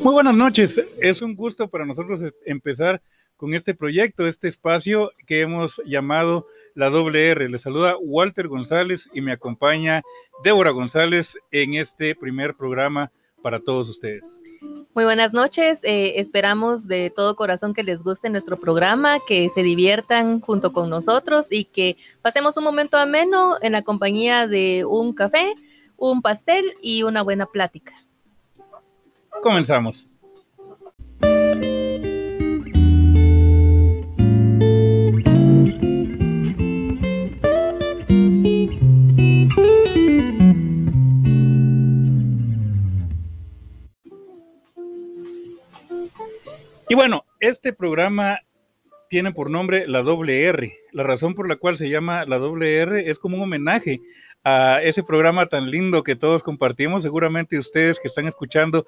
Muy buenas noches. Es un gusto para nosotros empezar con este proyecto, este espacio que hemos llamado la WR. Les saluda Walter González y me acompaña Débora González en este primer programa para todos ustedes. Muy buenas noches, eh, esperamos de todo corazón que les guste nuestro programa, que se diviertan junto con nosotros y que pasemos un momento ameno en la compañía de un café, un pastel y una buena plática. Comenzamos. Y bueno, este programa tiene por nombre la doble R. La razón por la cual se llama la doble R es como un homenaje a ese programa tan lindo que todos compartimos. Seguramente ustedes que están escuchando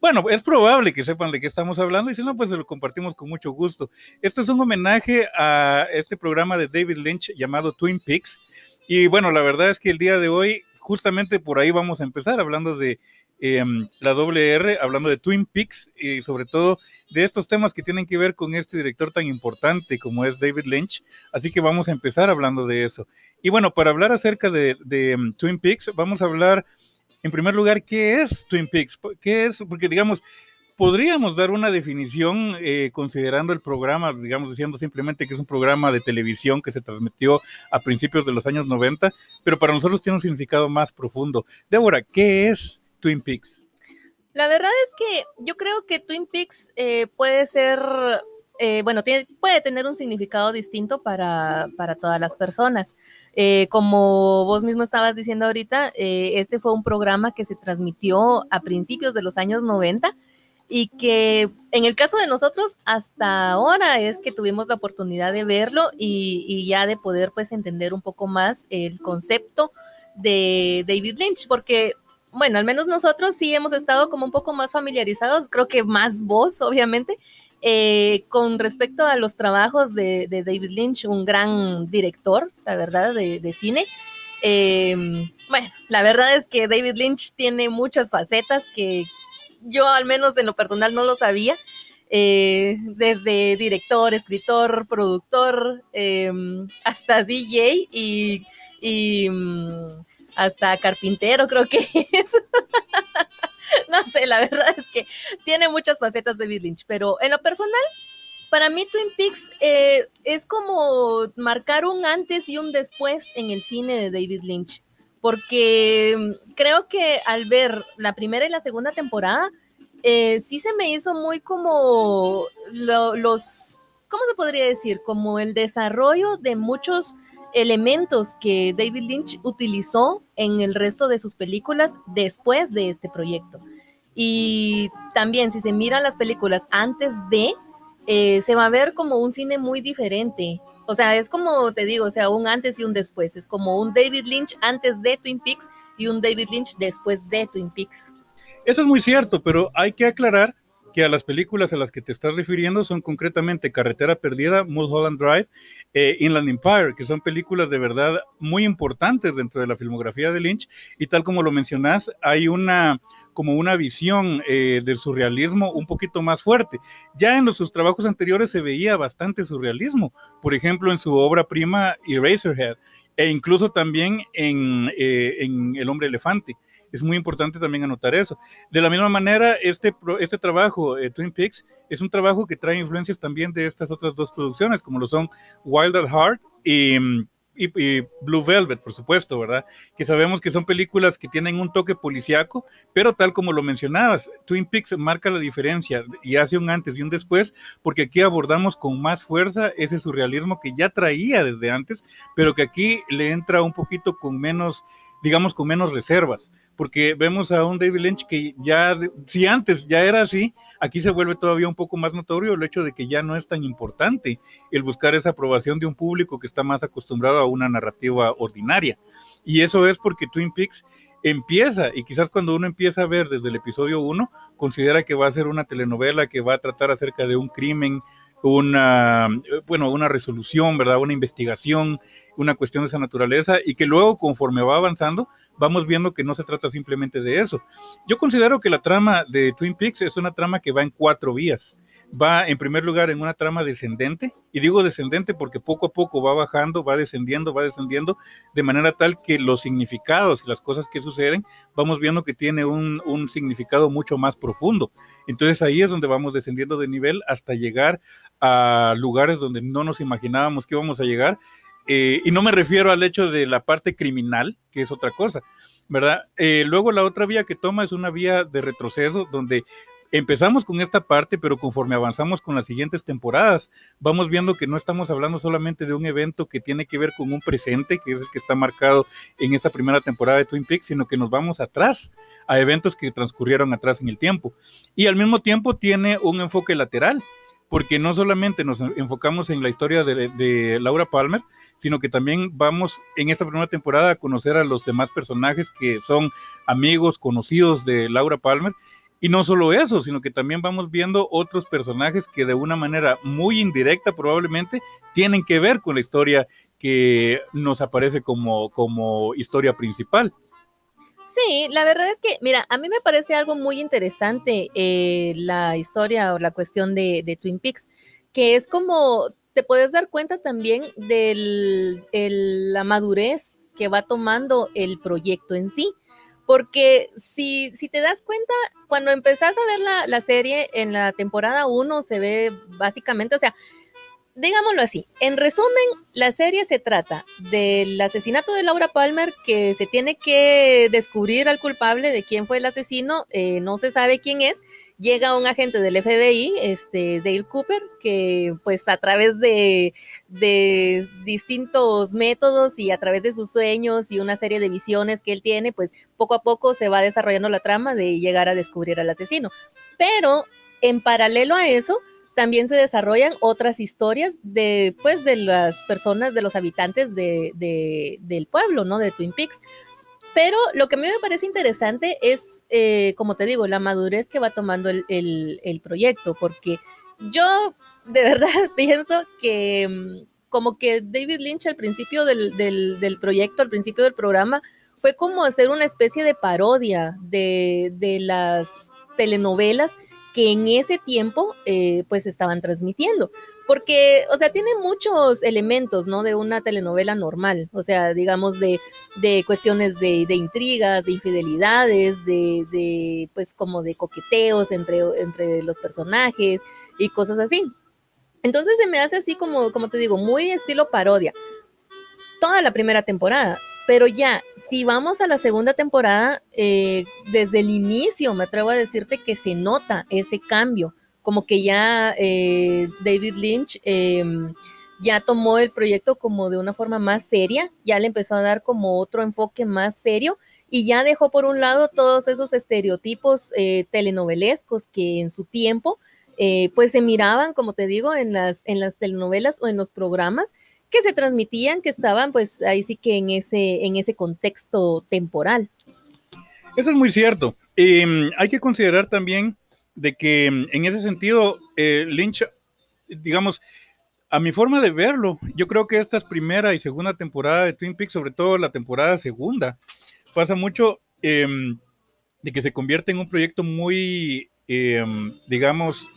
bueno, es probable que sepan de qué estamos hablando y si no, pues se lo compartimos con mucho gusto. Esto es un homenaje a este programa de David Lynch llamado Twin Peaks. Y bueno, la verdad es que el día de hoy, justamente por ahí vamos a empezar hablando de em, la doble R, hablando de Twin Peaks y sobre todo de estos temas que tienen que ver con este director tan importante como es David Lynch. Así que vamos a empezar hablando de eso. Y bueno, para hablar acerca de, em, Twin Peaks, vamos a hablar en primer lugar, ¿qué es Twin Peaks? ¿Qué es? Porque, digamos, podríamos dar una definición eh, considerando el programa, digamos, diciendo simplemente que es un programa de televisión que se transmitió a principios de los años 90, pero para nosotros tiene un significado más profundo. Débora, ¿qué es Twin Peaks? La verdad es que yo creo que Twin Peaks eh, puede ser eh, bueno, puede tener un significado distinto para, todas las personas. Eh, como vos mismo estabas diciendo ahorita, eh, este fue un programa que se transmitió a principios de los años 90 y que en el caso de nosotros hasta ahora es que tuvimos la oportunidad de verlo y, y ya de poder pues entender un poco más el concepto de David Lynch, porque bueno, al menos nosotros sí hemos estado como un poco más familiarizados, creo que más vos, obviamente, eh, con respecto a los trabajos de, David Lynch, un gran director, la verdad, de, cine. Em, bueno, la verdad es que David Lynch tiene muchas facetas que yo al menos en lo personal no lo sabía. Eh, desde director, escritor, productor, em, hasta DJ y, y mm, hasta carpintero creo que es. no sé, la verdad es que tiene muchas facetas David Lynch, pero en lo personal, para mí Twin Peaks eh, es como marcar un antes y un después en el cine de David Lynch, porque mm, creo que al ver la primera y la segunda temporada, eh, sí se me hizo muy como los, ¿cómo se podría decir? Como el desarrollo de muchos elementos que David Lynch utilizó en el resto de sus películas después de este proyecto. Y también si se miran las películas antes de, eh, se va a ver como un cine muy diferente. O sea, es como te digo, o sea, un antes y un después. Es como un David Lynch antes de Twin Peaks y un David Lynch después de Twin Peaks. Eso es muy cierto, pero hay que aclarar que a las películas a las que te estás refiriendo son concretamente Carretera Perdida, Mulholland Drive, eh, Inland Empire, que son películas de verdad muy importantes dentro de la filmografía de Lynch y tal como lo mencionás, hay una como una visión eh, del surrealismo un poquito más fuerte. Ya en los, sus trabajos anteriores se veía bastante surrealismo, por ejemplo en su obra prima Eraserhead e incluso también en, eh, en El hombre elefante es muy importante también anotar eso. De la misma manera, este, este trabajo, eh, Twin Peaks, es un trabajo que trae influencias también de estas otras dos producciones, como lo son Wild at Heart y, y, Blue Velvet, por supuesto, ¿verdad? Que sabemos que son películas que tienen un toque policíaco, pero tal como lo mencionabas, Twin Peaks marca la diferencia y hace un antes y un después, porque aquí abordamos con más fuerza ese surrealismo que ya traía desde antes, pero que aquí le entra un poquito con menos digamos, con menos reservas, porque vemos a un David Lynch que ya, si antes ya era así, aquí se vuelve todavía un poco más notorio el hecho de que ya no es tan importante el buscar esa aprobación de un público que está más acostumbrado a una narrativa ordinaria. Y eso es porque Twin Peaks empieza, y quizás cuando uno empieza a ver desde el episodio 1, considera que va a ser una telenovela que va a tratar acerca de un crimen una, bueno, una resolución, ¿verdad? Una investigación, una cuestión de esa naturaleza y que luego conforme va avanzando vamos viendo que no se trata simplemente de eso. Yo considero que la trama de Twin Peaks es una trama que va en cuatro vías va en primer lugar en una trama descendente, y digo descendente porque poco a poco va bajando, va descendiendo, va descendiendo, de manera tal que los significados y las cosas que suceden, vamos viendo que tiene un, significado mucho más profundo. Entonces ahí es donde vamos descendiendo de nivel hasta llegar a lugares donde no nos imaginábamos que íbamos a llegar. Eh, y no me refiero al hecho de la parte criminal, que es otra cosa, ¿verdad? Eh, luego la otra vía que toma es una vía de retroceso donde empezamos con esta parte, pero conforme avanzamos con las siguientes temporadas, vamos viendo que no estamos hablando solamente de un evento que tiene que ver con un presente, que es el que está marcado en esta primera temporada de Twin Peaks, sino que nos vamos atrás a eventos que transcurrieron atrás en el tiempo. Y al mismo tiempo tiene un enfoque lateral, porque no solamente nos enfocamos en la historia de, de, Laura Palmer, sino que también vamos en esta primera temporada a conocer a los demás personajes que son amigos, conocidos de Laura Palmer, y no solo eso, sino que también vamos viendo otros personajes que de una manera muy indirecta probablemente tienen que ver con la historia que nos aparece como, como historia principal. Sí, la verdad es que, mira, a mí me parece algo muy interesante eh, la historia o la cuestión de, Twin Peaks, que es como te puedes dar cuenta también de la madurez que va tomando el proyecto en sí porque si, si te das cuenta, cuando empezás a ver la, la serie en la temporada 1 se ve básicamente, o sea, digámoslo así, en resumen, la serie se trata del asesinato de Laura Palmer, que se tiene que descubrir al culpable de quién fue el asesino, eh, no se sabe quién es, llega un agente del FBI, este, Dale Cooper, que pues a través de, distintos métodos y a través de sus sueños y una serie de visiones que él tiene, pues poco a poco se va desarrollando la trama de llegar a descubrir al asesino. Pero en paralelo a eso, también se desarrollan otras historias de, pues, de las personas, de los habitantes de, del pueblo, ¿no? De Twin Peaks. Pero lo que a mí me parece interesante es, eh, como te digo, la madurez que va tomando el, proyecto, porque yo de verdad pienso que mm, como que David Lynch al principio del, del, proyecto, al principio del programa, fue como hacer una especie de parodia de, de las telenovelas que en ese tiempo eh, pues estaban transmitiendo. Porque, o sea, tiene muchos elementos, ¿no? De una telenovela normal, o sea, digamos de, de cuestiones de, de, intrigas, de infidelidades, de, de, pues como de coqueteos entre, entre los personajes y cosas así. Entonces se me hace así como, como te digo, muy estilo parodia. Toda la primera temporada. Pero ya, si vamos a la segunda temporada, eh, desde el inicio me atrevo a decirte que se nota ese cambio, como que ya eh, David Lynch em, ya tomó el proyecto como de una forma más seria, ya le empezó a dar como otro enfoque más serio y ya dejó por un lado todos esos estereotipos eh, telenovelescos que en su tiempo pues se miraban, como te digo, en las, en las telenovelas o en los programas que se transmitían, que estaban pues ahí sí que en ese, en ese contexto temporal. Eso es muy cierto. Em, hay que considerar también de que em, en ese sentido eh, Lynch, digamos, a mi forma de verlo, yo creo que esta es primera y segunda temporada de Twin Peaks, sobre todo la temporada segunda, pasa mucho em, de que se convierte en un proyecto muy, digamos,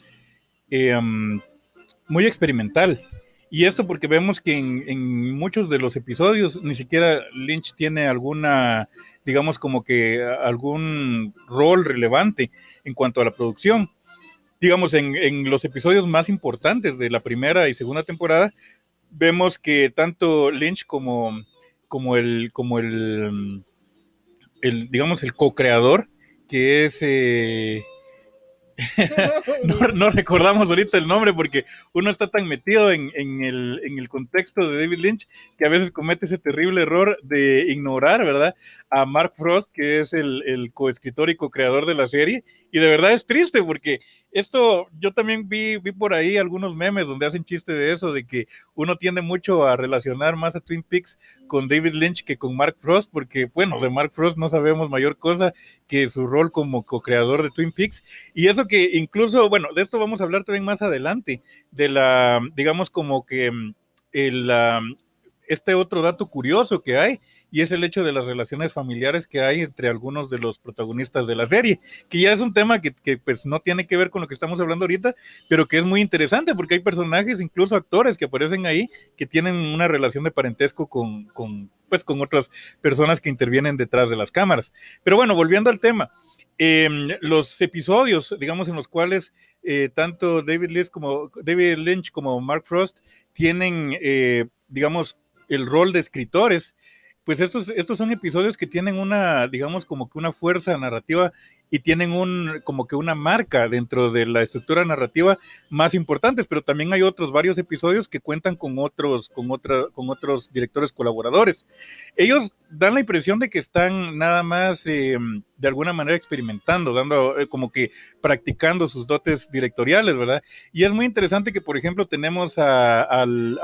muy experimental. Y esto porque vemos que en, muchos de los episodios ni siquiera Lynch tiene alguna, digamos como que algún rol relevante en cuanto a la producción. Digamos, en, los episodios más importantes de la primera y segunda temporada, vemos que tanto Lynch como, como el, como el, el digamos, el co-creador, que es... Eh, no, recordamos ahorita el nombre porque uno está tan metido en, el, contexto de David Lynch que a veces comete ese terrible error de ignorar, ¿verdad? A Mark Frost, que es el, el coescritor y co-creador de la serie. Y de verdad es triste porque esto yo también vi, vi por ahí algunos memes donde hacen chiste de eso, de que uno tiende mucho a relacionar más a Twin Peaks con David Lynch que con Mark Frost, porque bueno, de Mark Frost no sabemos mayor cosa que su rol como co-creador de Twin Peaks. Y eso que incluso, bueno, de esto vamos a hablar también más adelante, de la, digamos como que mm, el, este otro dato curioso que hay, y es el hecho de las relaciones familiares que hay entre algunos de los protagonistas de la serie, que ya es un tema que, pues no tiene que ver con lo que estamos hablando ahorita, pero que es muy interesante porque hay personajes, incluso actores que aparecen ahí, que tienen una relación de parentesco con, pues, con otras personas que intervienen detrás de las cámaras. Pero bueno, volviendo al tema. Em, los episodios, digamos, en los cuales eh, tanto David Lynch, como, David Lynch como Mark Frost tienen, eh, digamos, el rol de escritores, pues estos, estos son episodios que tienen una, digamos, como que una fuerza narrativa y tienen un, como que una marca dentro de la estructura narrativa más importantes, pero también hay otros varios episodios que cuentan con otros, con otra, con otros directores colaboradores. Ellos dan la impresión de que están nada más eh, de alguna manera experimentando, dando, eh, como que practicando sus dotes directoriales, ¿verdad? Y es muy interesante que, por ejemplo, tenemos al,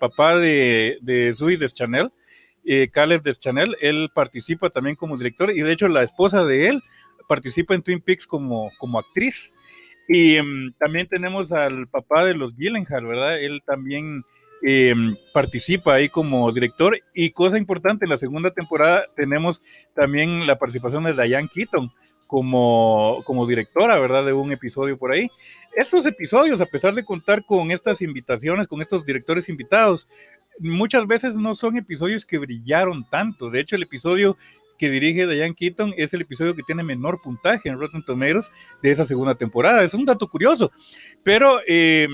papá de, de Zooey Deschanel, eh, Caleb Deschanel, él participa también como director y de hecho la esposa de él participa en Twin Peaks como, como actriz. Y em, también tenemos al papá de los Gyllenhaal, ¿verdad? Él también em, participa ahí como director. Y cosa importante, en la segunda temporada tenemos también la participación de Diane Keaton como, como directora, ¿verdad? De un episodio por ahí. Estos episodios, a pesar de contar con estas invitaciones, con estos directores invitados, muchas veces no son episodios que brillaron tanto. De hecho, el episodio que dirige Diane Keaton es el episodio que tiene menor puntaje en Rotten Tomatoes de esa segunda temporada. Es un dato curioso, pero... Eh,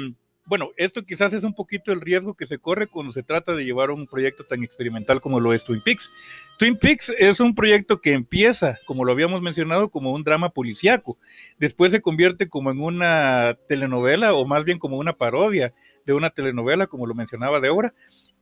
bueno, esto quizás es un poquito el riesgo que se corre cuando se trata de llevar un proyecto tan experimental como lo es Twin Peaks. Twin Peaks es un proyecto que empieza, como lo habíamos mencionado, como un drama policíaco. Después se convierte como en una telenovela o más bien como una parodia de una telenovela, como lo mencionaba de ahora.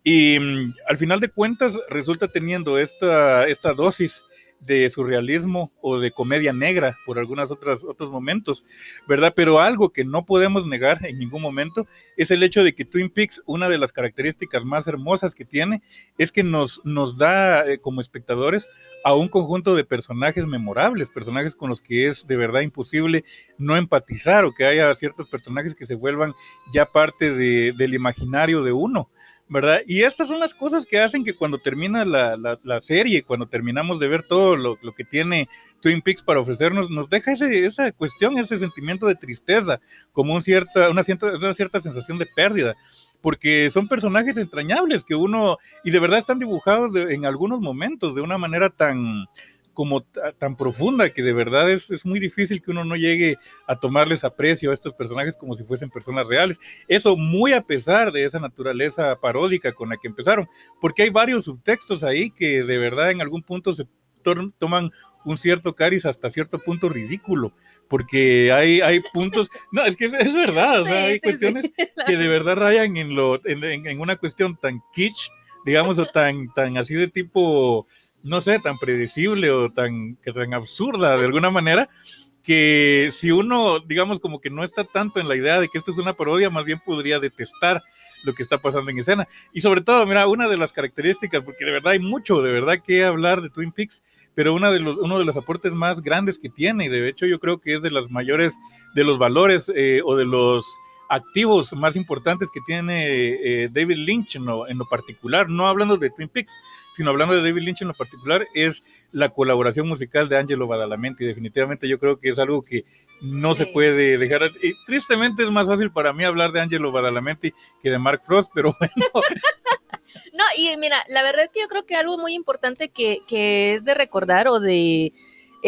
Y mm, al final de cuentas resulta teniendo esta, esta dosis de surrealismo o de comedia negra por algunos otros, momentos, ¿verdad? Pero algo que no podemos negar en ningún momento es el hecho de que Twin Peaks, una de las características más hermosas que tiene, es que nos, nos da eh, como espectadores a un conjunto de personajes memorables, personajes con los que es de verdad imposible no empatizar o que haya ciertos personajes que se vuelvan ya parte de, del imaginario de uno. ¿Verdad? Y estas son las cosas que hacen que cuando termina la, la, serie, cuando terminamos de ver todo lo, lo, que tiene Twin Peaks para ofrecernos, nos deja ese, esa cuestión, ese sentimiento de tristeza, como un cierta, una, cierta, una cierta sensación de pérdida, porque son personajes entrañables que uno, y de verdad están dibujados en algunos momentos de una manera tan como tan profunda que de verdad es, es, muy difícil que uno no llegue a tomarles aprecio a estos personajes como si fuesen personas reales. Eso muy a pesar de esa naturaleza paródica con la que empezaron, porque hay varios subtextos ahí que de verdad en algún punto se toman un cierto cariz hasta cierto punto ridículo, porque hay, hay puntos, no, es que es, verdad, hay cuestiones que de verdad rayan en, lo, en, en, una cuestión tan kitsch, digamos, o tan, tan así de tipo no sé, tan predecible o tan, tan absurda de alguna manera, que si uno, digamos, como que no está tanto en la idea de que esto es una parodia, más bien podría detestar lo que está pasando en escena. Y sobre todo, mira, una de las características, porque de verdad hay mucho, de verdad que hablar de Twin Peaks, pero una de los, uno de los aportes más grandes que tiene, y de hecho yo creo que es de las mayores, de los valores eh, o de los activos más importantes que tiene eh, David Lynch en lo, en lo, particular, no hablando de Twin Peaks, sino hablando de David Lynch en lo particular, es la colaboración musical de Angelo Badalamenti. Definitivamente yo creo que es algo que no se puede dejar. Y tristemente es más fácil para mí hablar de Angelo Badalamenti que de Mark Frost, pero bueno. no, y mira, la verdad es que yo creo que algo muy importante que, que es de recordar o de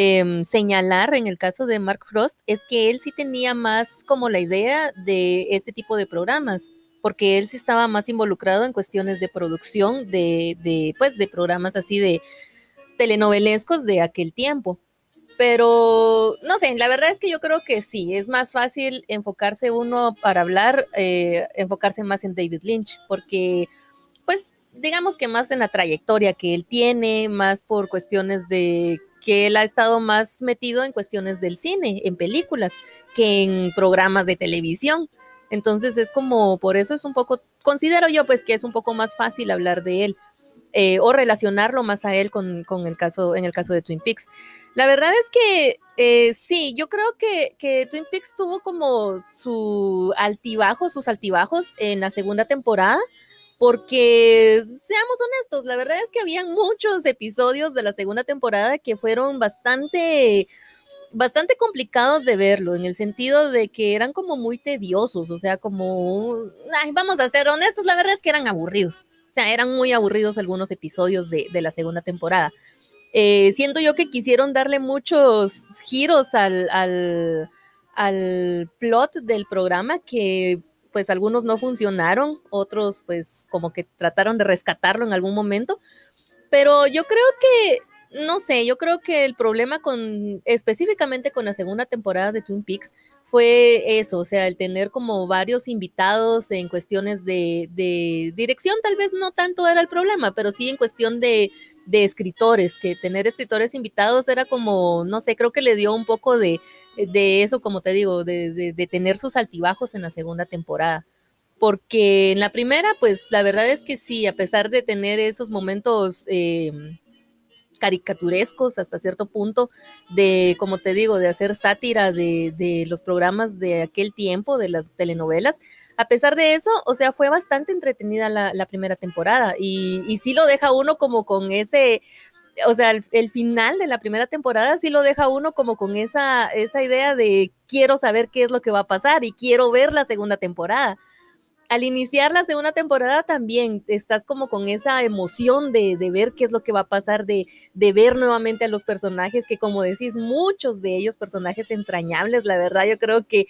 Em, señalar en el caso de Mark Frost es que él sí tenía más como la idea de este tipo de programas, porque él sí estaba más involucrado en cuestiones de producción de, de, pues, de programas así de telenovelescos de aquel tiempo. Pero no sé, la verdad es que yo creo que sí, es más fácil enfocarse uno para hablar, eh, enfocarse más en David Lynch, porque pues digamos que más en la trayectoria que él tiene, más por cuestiones de que él ha estado más metido en cuestiones del cine, en películas, que en programas de televisión. Entonces es como, por eso es un poco, considero yo pues que es un poco más fácil hablar de él. Eh, o relacionarlo más a él con, el caso, en el caso de Twin Peaks. La verdad es que eh, sí, yo creo que, que, Twin Peaks tuvo como su altibajo, sus altibajos en la segunda temporada, porque seamos honestos, la verdad es que habían muchos episodios de la segunda temporada que fueron bastante bastante complicados de verlo, en el sentido de que eran como muy tediosos, o sea, como, vamos a ser honestos, la verdad es que eran aburridos, o sea, eran muy aburridos algunos episodios de, la segunda temporada. Eh, siento yo que quisieron darle muchos giros al, al, al plot del programa que pues algunos no funcionaron, otros pues como que trataron de rescatarlo en algún momento, pero yo creo que no sé, yo creo que el problema con, específicamente con la segunda temporada de Twin Peaks, fue eso, o sea, el tener como varios invitados en cuestiones de, dirección, tal vez no tanto era el problema, pero sí en cuestión de, escritores, que tener escritores invitados era como, no sé, creo que le dio un poco de, eso, como te digo, de, de, tener sus altibajos en la segunda temporada. Porque en la primera, pues la verdad es que sí, a pesar de tener esos momentos... Eh, caricaturescos hasta cierto punto de, como te digo, de hacer sátira de, los programas de aquel tiempo, de las telenovelas. A pesar de eso, o sea, fue bastante entretenida la, primera temporada y, y sí lo deja uno como con ese, o sea, el, final de la primera temporada sí lo deja uno como con esa, esa idea de quiero saber qué es lo que va a pasar y quiero ver la segunda temporada al iniciar la segunda temporada también estás como con esa emoción de, ver qué es lo que va a pasar, de, ver nuevamente a los personajes, que como decís, muchos de ellos personajes entrañables, la verdad yo creo que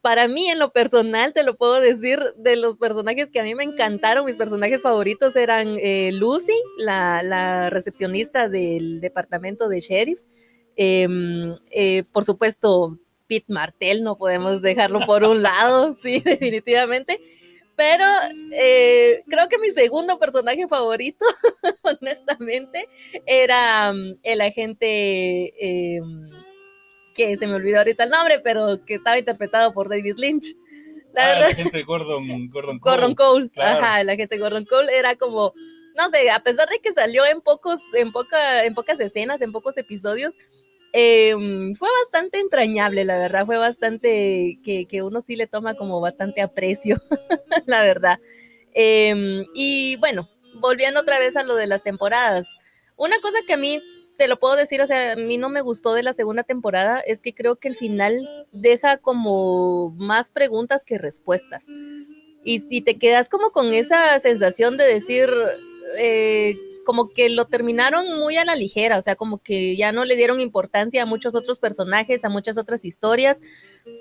para mí en lo personal, te lo puedo decir, de los personajes que a mí me encantaron, mis personajes favoritos eran eh, Lucy, la, recepcionista del departamento de sheriffs, em, eh, por supuesto, Pete Martel, no podemos dejarlo por un lado, sí, definitivamente. Pero eh, creo que mi segundo personaje favorito, honestamente, era um, el agente em, que se me olvidó ahorita el nombre, pero que estaba interpretado por David Lynch. La ah, el agente Gordon, Gordon Cole. Gordon Cole, ajá, el agente Gordon Cole era como, no sé, a pesar de que salió en pocos, en poca, en pocas escenas, en pocos episodios, Em, fue bastante entrañable, la verdad, fue bastante que, uno sí le toma como bastante aprecio, la verdad. Em, y bueno, volviendo otra vez a lo de las temporadas, una cosa que a mí te lo puedo decir, o sea, a mí no me gustó de la segunda temporada, es que creo que el final deja como más preguntas que respuestas. Y, y te quedas como con esa sensación de decir, eh, como que lo terminaron muy a la ligera, o sea, como que ya no le dieron importancia a muchos otros personajes, a muchas otras historias,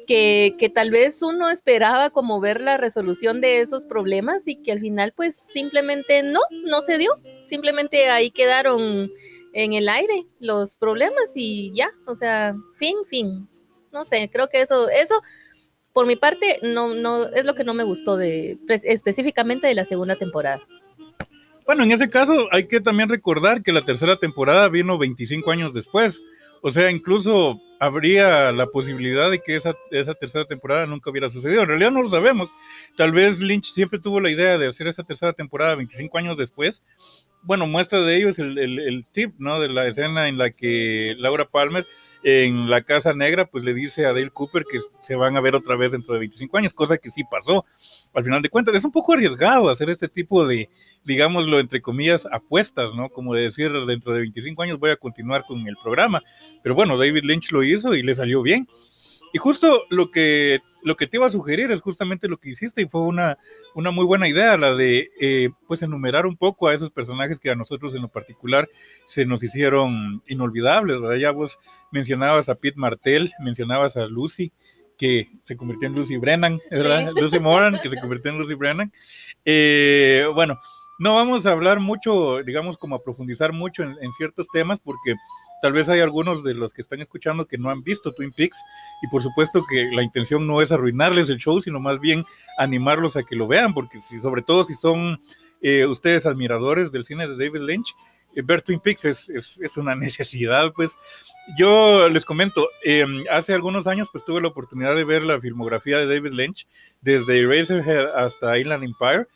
que, que tal vez uno esperaba como ver la resolución de esos problemas y que al final pues simplemente no, no se dio, simplemente ahí quedaron en el aire los problemas y ya, o sea, fin, fin. No sé, creo que eso, eso por mi parte no, no es lo que no me gustó de pues, específicamente de la segunda temporada. Bueno, en ese caso hay que también recordar que la tercera temporada vino 25 años después. O sea, incluso habría la posibilidad de que esa, tercera temporada nunca hubiera sucedido. En realidad no lo sabemos. Tal vez Lynch siempre tuvo la idea de hacer esa tercera temporada 25 años después. Bueno, muestra de ello es el, el, el tip, ¿no? De la escena en la que Laura Palmer en la Casa Negra, pues le dice a Dale Cooper que se van a ver otra vez dentro de 25 años, cosa que sí pasó. Al final de cuentas, es un poco arriesgado hacer este tipo de, digámoslo, entre comillas, apuestas, ¿no? Como de decir, dentro de 25 años voy a continuar con el programa. Pero bueno, David Lynch lo hizo y le salió bien. Y justo lo que, lo que te iba a sugerir es justamente lo que hiciste y fue una, una muy buena idea, la de eh, pues enumerar un poco a esos personajes que a nosotros en lo particular se nos hicieron inolvidables, ¿verdad? Ya vos mencionabas a Pete Martel, mencionabas a Lucy, que se convirtió en Lucy Brennan, ¿verdad? Lucy Moran, que se convirtió en Lucy Brennan. Eh, bueno, no vamos a hablar mucho, digamos, como a profundizar mucho en, en ciertos temas, porque Tal vez hay algunos de los que están escuchando que no han visto Twin Peaks y por supuesto que la intención no es arruinarles el show, sino más bien animarlos a que lo vean, porque si, sobre todo si son eh, ustedes admiradores del cine de David Lynch, eh, ver Twin Peaks es, una necesidad, pues. Yo les comento, eh, hace algunos años pues tuve la oportunidad de ver la filmografía de David Lynch, desde Eraserhead hasta Inland Empire.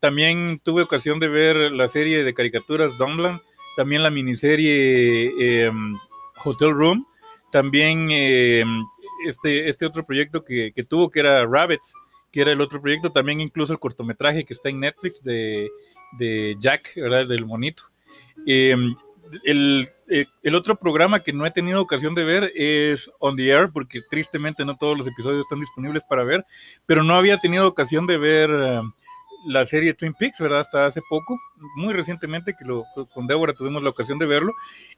También tuve ocasión de ver la serie de caricaturas Dumbland, también la miniserie eh, Hotel Room, también eh, este, este otro proyecto que, que, tuvo que era Rabbits, que era el otro proyecto, también incluso el cortometraje que está en Netflix de, de Jack, ¿verdad? Del monito. Eh, el, eh, el, otro programa que no he tenido ocasión de ver es On the Air, porque tristemente no todos los episodios están disponibles para ver, pero no había tenido ocasión de ver uh, la serie Twin Peaks, ¿verdad? Hasta hace poco, muy recientemente que lo, con Débora tuvimos la ocasión de verlo.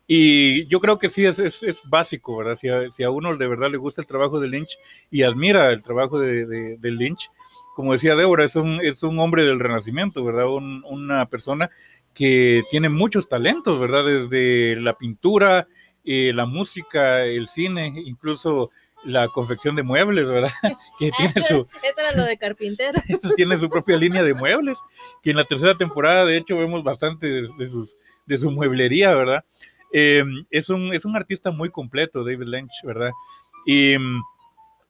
Y yo creo que sí es, es, es básico, ¿verdad? Si a, si a, uno de verdad le gusta el trabajo de Lynch y admira el trabajo de, de, Lynch, como decía Débora, es un, es un hombre del renacimiento, ¿verdad? Un, una persona que tiene muchos talentos, ¿verdad? Desde la pintura, eh, la música, el cine, incluso la confección de muebles, ¿verdad? Que tiene su... Eso era lo de carpintero. tiene su propia línea de muebles, que en la tercera temporada, de hecho, vemos bastante de, de sus, de su mueblería, ¿verdad? Eh, es, un, es un artista muy completo, David Lynch, ¿verdad? Y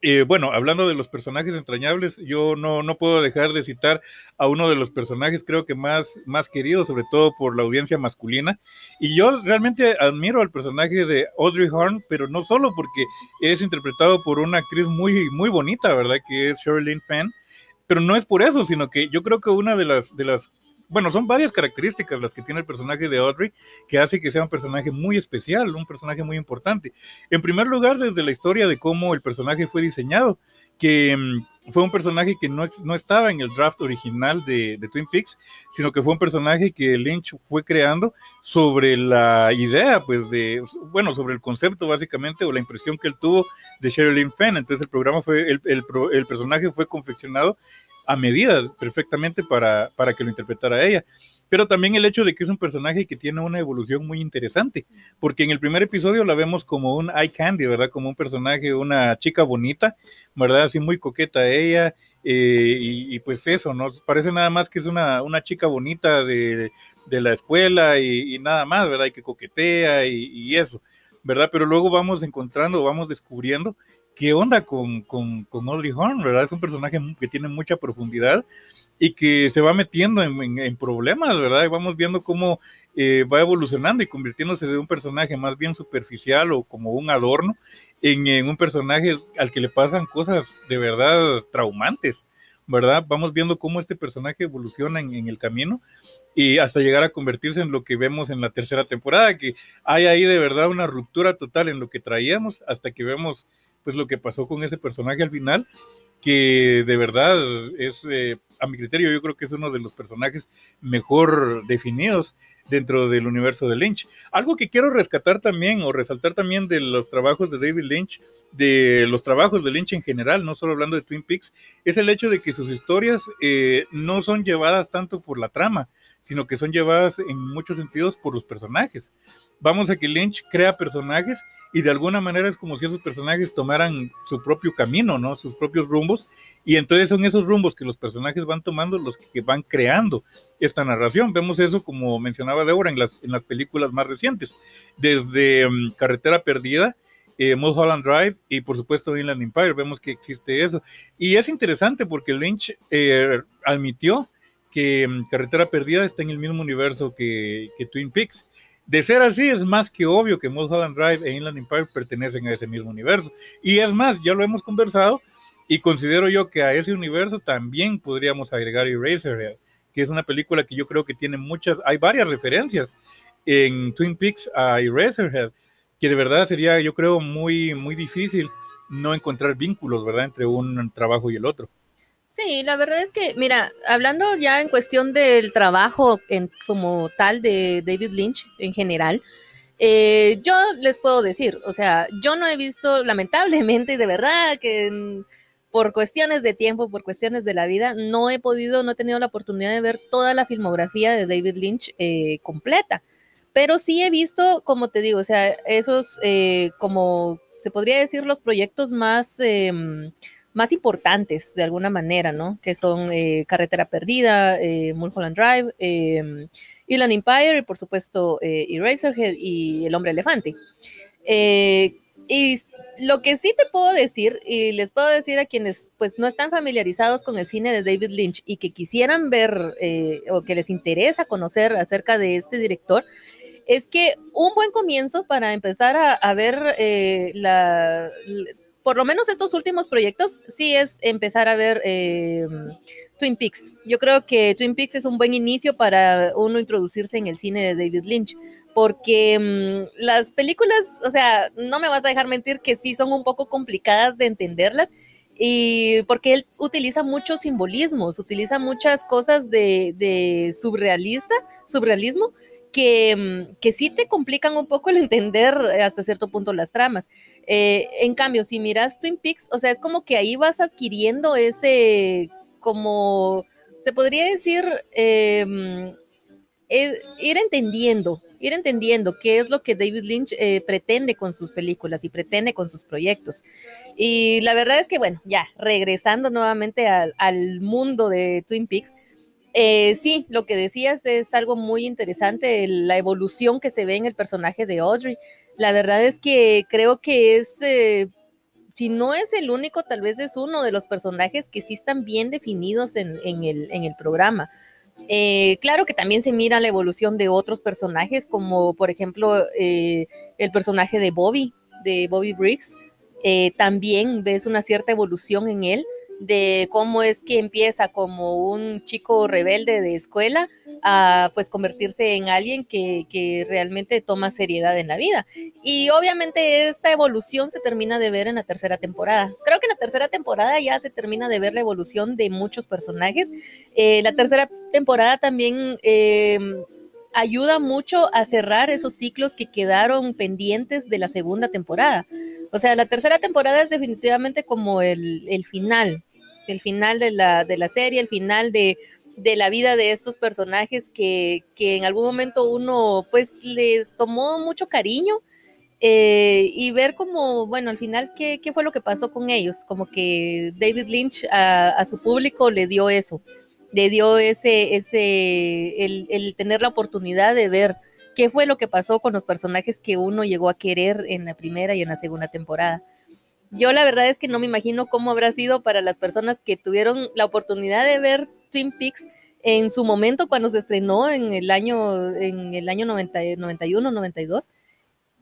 eh, bueno, hablando de los personajes entrañables, yo no, no, puedo dejar de citar a uno de los personajes, creo que más, más queridos, sobre todo por la audiencia masculina. Y yo realmente admiro al personaje de Audrey Horn, pero no solo porque es interpretado por una actriz muy, muy bonita, ¿verdad? Que es Sherilyn Fenn. Pero no es por eso, sino que yo creo que una de las, de las bueno, son varias características las que tiene el personaje de Audrey que hace que sea un personaje muy especial, un personaje muy importante. En primer lugar, desde la historia de cómo el personaje fue diseñado, que um, fue un personaje que no, no, estaba en el draft original de, de, Twin Peaks, sino que fue un personaje que Lynch fue creando sobre la idea, pues, de, bueno, sobre el concepto básicamente, o la impresión que él tuvo de Sherilyn Fenn. Entonces el programa fue, el personaje fue confeccionado a medida perfectamente para, para que lo interpretara ella. Pero también el hecho de que es un personaje que tiene una evolución muy interesante, porque en el primer episodio la vemos como un eye candy, ¿verdad? Como un personaje, una chica bonita, ¿verdad? Así muy coqueta ella, eh, y, pues eso, ¿no? Parece nada más que es una, una chica bonita de, de la escuela y, y, nada más, ¿verdad? Y que coquetea y, y eso, ¿verdad? Pero luego vamos encontrando, vamos descubriendo qué onda con, con, con, Audrey Horn, ¿verdad? Es un personaje que tiene mucha profundidad y que se va metiendo en, en, en problemas, ¿verdad? Y vamos viendo cómo eh, va evolucionando y convirtiéndose de un personaje más bien superficial o como un adorno en, en un personaje al que le pasan cosas de verdad traumantes. ¿Verdad? Vamos viendo cómo este personaje evoluciona en, en, el camino y hasta llegar a convertirse en lo que vemos en la tercera temporada, que hay ahí de verdad una ruptura total en lo que traíamos hasta que vemos pues lo que pasó con ese personaje al final, que de verdad es, eh, a mi criterio, yo creo que es uno de los personajes mejor definidos dentro del universo de Lynch. Algo que quiero rescatar también o resaltar también de los trabajos de David Lynch, de los trabajos de Lynch en general, no solo hablando de Twin Peaks, es el hecho de que sus historias eh, no son llevadas tanto por la trama, sino que son llevadas en muchos sentidos por los personajes. Vamos a que Lynch crea personajes y de alguna manera es como si esos personajes tomaran su propio camino, ¿no? Sus propios rumbos, y entonces son esos rumbos que los personajes van tomando los que van creando esta narración. Vemos eso, como mencionaba Débora, en las, en las películas más recientes, desde um, Carretera Perdida, eh, Mulholland Drive y por supuesto Inland Empire, vemos que existe eso. Y es interesante porque Lynch eh, admitió que um, Carretera Perdida está en el mismo universo que Twin Peaks. De ser así, es más que obvio que Mulholland Drive e Inland Empire pertenecen a ese mismo universo. Y es más, ya lo hemos conversado y considero yo que a ese universo también podríamos agregar Eraserhead, que es una película que yo creo que tiene muchas, hay varias referencias en Twin Peaks a Eraserhead, que de verdad sería, yo creo, muy, muy difícil no encontrar vínculos, ¿verdad?, entre un trabajo y el otro. Sí, la verdad es que, mira, hablando ya en cuestión del trabajo en, como tal de David Lynch en general, eh, yo les puedo decir, o sea, yo no he visto, lamentablemente, de verdad, que por cuestiones de tiempo, por cuestiones de la vida, no he podido, no he tenido la oportunidad de ver toda la filmografía de David Lynch eh, completa. Pero sí he visto, como te digo, o sea, esos, eh, como se podría decir, los proyectos más más importantes de alguna manera, ¿no? Que son eh, Carretera Perdida, eh, Mulholland Drive, eh, Empire y por supuesto eh, Eraserhead y El Hombre Elefante. y lo que sí te puedo decir, y les puedo decir a quienes pues no están familiarizados con el cine de David Lynch y que quisieran ver o que les interesa conocer acerca de este director, es que un buen comienzo para empezar a, a ver la, por lo menos estos últimos proyectos, sí es empezar a ver eh, Twin Peaks. Yo creo que Twin Peaks es un buen inicio para uno introducirse en el cine de David Lynch, porque mm, las películas, o sea, no me vas a dejar mentir que sí son un poco complicadas de entenderlas. Y porque él utiliza muchos simbolismos, utiliza muchas cosas de, de surrealista, surrealismo, que, mm, que, sí te complican un poco el entender hasta cierto punto las tramas. Eh, en cambio, si miras Twin Peaks, o sea, es como que ahí vas adquiriendo ese, como, se podría decir, em, eh, ir entendiendo, ir entendiendo qué es lo que David Lynch eh, pretende con sus películas y pretende con sus proyectos. Y la verdad es que, bueno, ya, regresando nuevamente al mundo de Twin Peaks, eh, sí, lo que decías es algo muy interesante, la evolución que se ve en el personaje de Audrey. La verdad es que creo que es, eh, si no es el único, tal vez es uno de los personajes que sí están bien definidos en, el, programa. Eh, claro que también se mira la evolución de otros personajes, como por ejemplo el personaje de Bobby, de Bobby Briggs. también ves una cierta evolución en él de cómo es que empieza como un chico rebelde de escuela a pues convertirse en alguien que, que, realmente toma seriedad en la vida. Y obviamente esta evolución se termina de ver en la tercera temporada. Creo que en la tercera temporada ya se termina de ver la evolución de muchos personajes. Eh, la tercera temporada también... Eh, ayuda mucho a cerrar esos ciclos que quedaron pendientes de la segunda temporada. O sea, la tercera temporada es definitivamente como el, el final, el final de la, de la serie, el final de, de la vida de estos personajes que, que, en algún momento uno pues les tomó mucho cariño eh, y ver como, bueno, al final ¿qué, qué, fue lo que pasó con ellos, como que David Lynch a, a su público le dio eso, le dio ese, ese, el, el, tener la oportunidad de ver qué fue lo que pasó con los personajes que uno llegó a querer en la primera y en la segunda temporada. Yo la verdad es que no me imagino cómo habrá sido para las personas que tuvieron la oportunidad de ver Twin Peaks en su momento cuando se estrenó en el año, en el año 90, 91, 92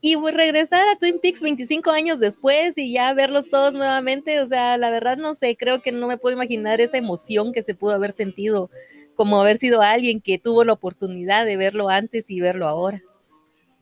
y regresar a Twin Peaks 25 años después y ya verlos todos nuevamente, o sea, la verdad no sé, creo que no me puedo imaginar esa emoción que se pudo haber sentido como haber sido alguien que tuvo la oportunidad de verlo antes y verlo ahora.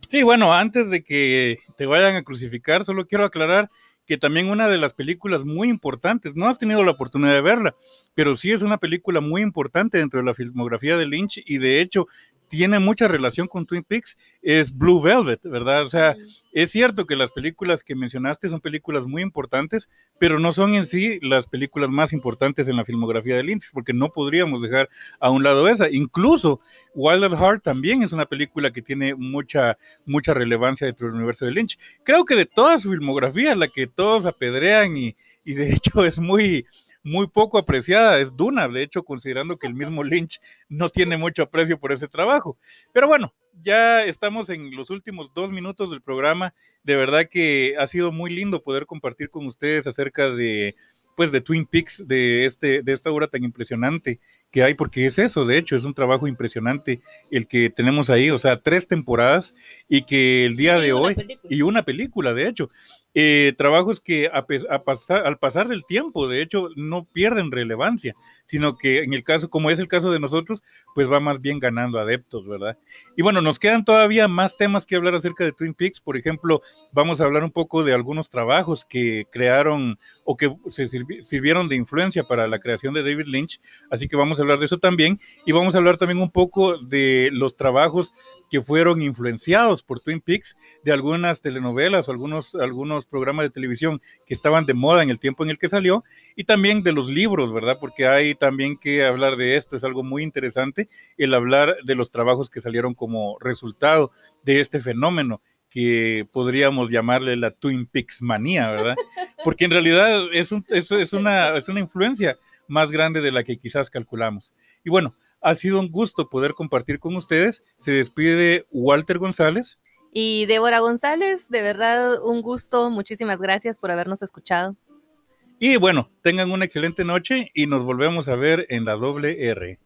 Sí, bueno, antes de que te vayan a crucificar, solo quiero aclarar que también una de las películas muy importantes, no has tenido la oportunidad de verla, pero sí es una película muy importante dentro de la filmografía de Lynch y de hecho tiene mucha relación con Twin Peaks es Blue Velvet, ¿verdad? O sea, es cierto que las películas que mencionaste son películas muy importantes, pero no son en sí las películas más importantes en la filmografía de Lynch, porque no podríamos dejar a un lado esa. Incluso Wild at Heart también es una película que tiene mucha, mucha relevancia dentro del universo de Lynch. Creo que de toda su filmografía, la que todos apedrean y, y de hecho es muy muy poco apreciada es Duna, de hecho, considerando que el mismo Lynch no tiene mucho aprecio por ese trabajo. Pero bueno, ya estamos en los últimos dos minutos del programa. De verdad que ha sido muy lindo poder compartir con ustedes acerca de pues de Twin Peaks, de, este, de esta obra tan impresionante que hay, porque es eso, de hecho, es un trabajo impresionante el que tenemos ahí, o sea, tres temporadas y que el día de hoy, y una película, de hecho, eh, trabajos que a, al pasar del tiempo, de hecho, no pierden relevancia, sino que en el caso, como es el caso de nosotros, pues va más bien ganando adeptos, ¿verdad? Y bueno, nos quedan todavía más temas que hablar acerca de Twin Peaks, por ejemplo, vamos a hablar un poco de algunos trabajos que crearon o que se sirvieron de influencia para la creación de David Lynch, así que vamos a hablar de eso también, y vamos a hablar también un poco de los trabajos que fueron influenciados por Twin Peaks, de algunas telenovelas o algunos, algunos programas de televisión que estaban de moda en el tiempo en el que salió y también de los libros, ¿verdad? Porque hay también que hablar de esto, es algo muy interesante el hablar de los trabajos que salieron como resultado de este fenómeno que podríamos llamarle la Twin Peaks manía, ¿verdad? Porque en realidad es, es, una, es una influencia más grande de la que quizás calculamos. Y bueno, ha sido un gusto poder compartir con ustedes. Se despide Walter González. Y Débora González, de verdad un gusto. Muchísimas gracias por habernos escuchado. Y bueno, tengan una excelente noche y nos volvemos a ver en la doble R.